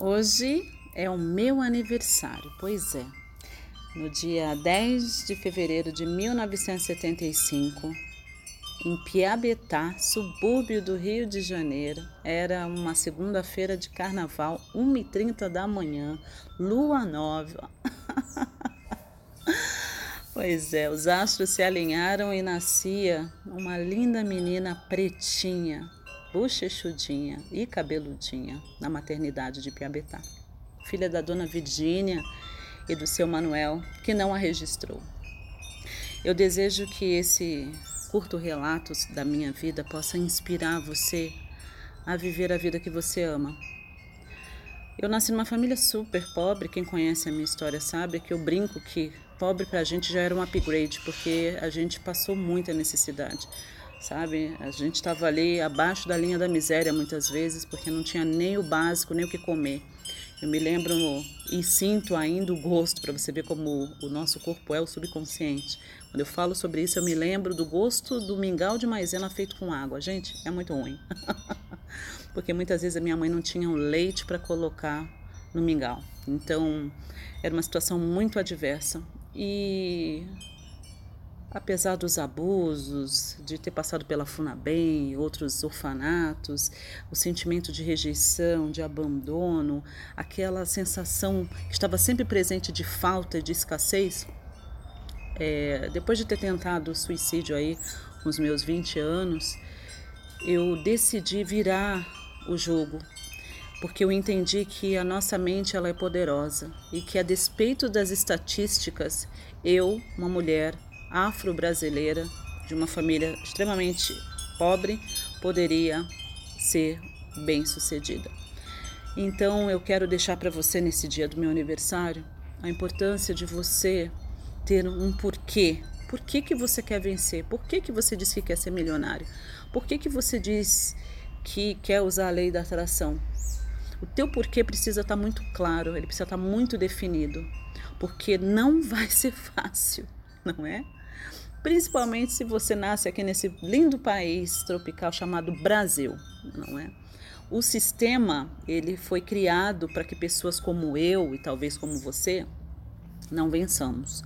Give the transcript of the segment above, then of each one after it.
Hoje é o meu aniversário, pois é. No dia 10 de fevereiro de 1975, em Piabetá, subúrbio do Rio de Janeiro, era uma segunda-feira de carnaval, 1h30 da manhã, lua nova. pois é, os astros se alinharam e nascia uma linda menina pretinha, bochechudinha e cabeludinha na maternidade de Piabetá, filha da dona Virgínia e do seu Manuel, que não a registrou. Eu desejo que esse curto relato da minha vida possa inspirar você a viver a vida que você ama. Eu nasci numa família super pobre, quem conhece a minha história sabe que eu brinco que pobre para a gente já era um upgrade, porque a gente passou muita necessidade sabe? A gente estava ali abaixo da linha da miséria muitas vezes, porque não tinha nem o básico, nem o que comer. Eu me lembro e sinto ainda o gosto, para você ver como o nosso corpo é o subconsciente. Quando eu falo sobre isso, eu me lembro do gosto do mingau de maisena feito com água. Gente, é muito ruim. porque muitas vezes a minha mãe não tinha um leite para colocar no mingau. Então, era uma situação muito adversa. E apesar dos abusos, de ter passado pela Funabem outros orfanatos, o sentimento de rejeição, de abandono, aquela sensação que estava sempre presente de falta de escassez, é, depois de ter tentado suicídio aí os meus 20 anos, eu decidi virar o jogo, porque eu entendi que a nossa mente ela é poderosa e que a despeito das estatísticas, eu, uma mulher afro-brasileira de uma família extremamente pobre poderia ser bem-sucedida. Então eu quero deixar para você nesse dia do meu aniversário a importância de você ter um porquê. Por que, que você quer vencer? Por que, que você diz que quer ser milionário? Por que, que você diz que quer usar a lei da atração? O teu porquê precisa estar tá muito claro, ele precisa estar tá muito definido, porque não vai ser fácil, não é? Principalmente se você nasce aqui nesse lindo país tropical chamado Brasil, não é? O sistema ele foi criado para que pessoas como eu e talvez como você não vençamos.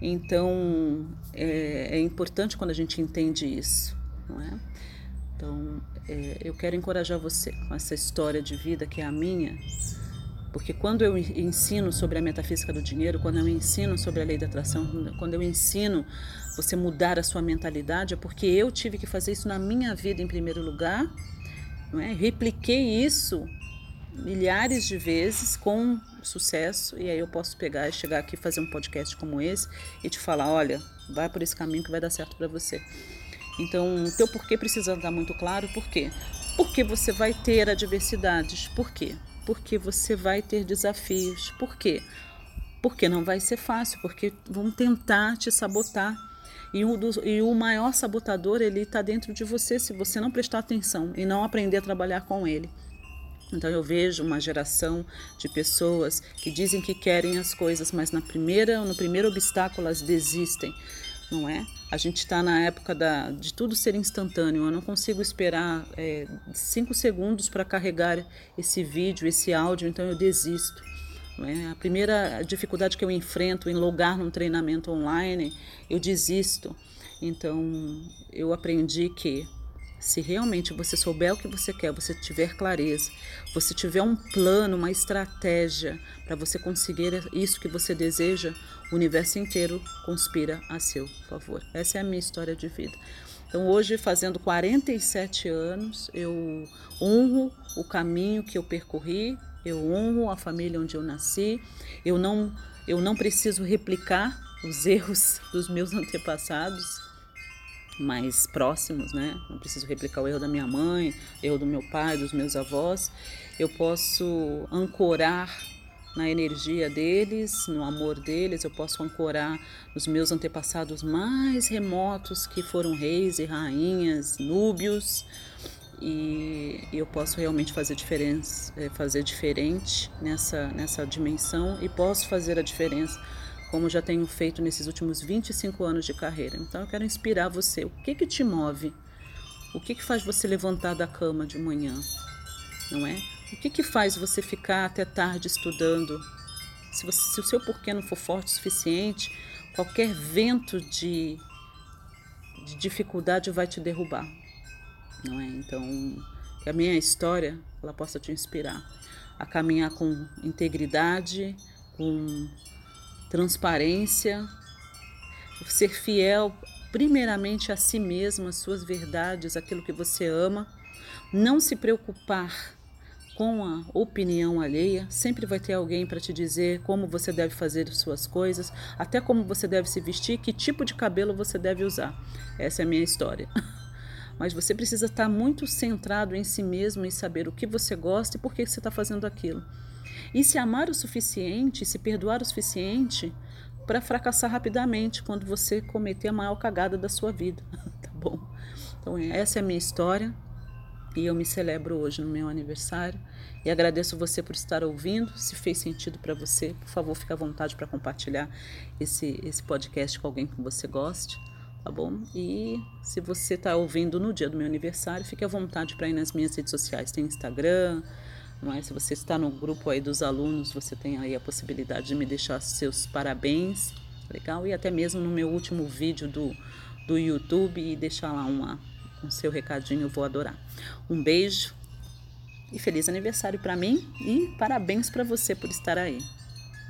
Então é, é importante quando a gente entende isso, não é? Então é, eu quero encorajar você com essa história de vida que é a minha porque quando eu ensino sobre a metafísica do dinheiro, quando eu ensino sobre a lei da atração, quando eu ensino você mudar a sua mentalidade, é porque eu tive que fazer isso na minha vida em primeiro lugar, não é? Repliquei isso milhares de vezes com sucesso e aí eu posso pegar e chegar aqui fazer um podcast como esse e te falar, olha, vai por esse caminho que vai dar certo para você. Então, o teu porquê precisa estar muito claro, por quê? Porque você vai ter adversidades. Por quê? Porque você vai ter desafios. Por quê? Porque não vai ser fácil, porque vão tentar te sabotar. E o, do, e o maior sabotador ele está dentro de você se você não prestar atenção e não aprender a trabalhar com ele. Então eu vejo uma geração de pessoas que dizem que querem as coisas, mas na primeira, no primeiro obstáculo elas desistem não é? A gente está na época da, de tudo ser instantâneo. Eu não consigo esperar é, cinco segundos para carregar esse vídeo, esse áudio, então eu desisto. É? A primeira dificuldade que eu enfrento em logar num treinamento online, eu desisto. Então eu aprendi que se realmente você souber o que você quer, você tiver clareza, você tiver um plano, uma estratégia para você conseguir isso que você deseja, o universo inteiro conspira a seu favor. Essa é a minha história de vida. Então, hoje, fazendo 47 anos, eu honro o caminho que eu percorri, eu honro a família onde eu nasci, eu não, eu não preciso replicar os erros dos meus antepassados, mais próximos, né? Não preciso replicar o erro da minha mãe, erro do meu pai, dos meus avós. Eu posso ancorar na energia deles, no amor deles, eu posso ancorar nos meus antepassados mais remotos que foram reis e rainhas, núbios, e eu posso realmente fazer diferença, eh, fazer diferente nessa nessa dimensão e posso fazer a diferença como já tenho feito nesses últimos 25 anos de carreira. Então eu quero inspirar você. O que que te move? O que que faz você levantar da cama de manhã? Não é? O que, que faz você ficar até tarde estudando? Se, você, se o seu porquê não for forte o suficiente, qualquer vento de, de dificuldade vai te derrubar, não é? Então, que a minha história ela possa te inspirar a caminhar com integridade, com transparência, ser fiel primeiramente a si mesmo, às suas verdades, aquilo que você ama, não se preocupar com a opinião alheia, sempre vai ter alguém para te dizer como você deve fazer as suas coisas, até como você deve se vestir, que tipo de cabelo você deve usar. Essa é a minha história. Mas você precisa estar muito centrado em si mesmo e saber o que você gosta e por que você está fazendo aquilo. E se amar o suficiente, se perdoar o suficiente para fracassar rapidamente quando você cometer a maior cagada da sua vida, tá bom? Então, essa é a minha história e eu me celebro hoje no meu aniversário e agradeço você por estar ouvindo. Se fez sentido para você, por favor, fique à vontade para compartilhar esse, esse podcast com alguém que você goste, tá bom? E se você está ouvindo no dia do meu aniversário, fique à vontade para ir nas minhas redes sociais. Tem Instagram, é? Se você está no grupo aí dos alunos, você tem aí a possibilidade de me deixar seus parabéns, legal? E até mesmo no meu último vídeo do, do YouTube e deixar lá uma, um seu recadinho, eu vou adorar. Um beijo e feliz aniversário para mim e parabéns para você por estar aí.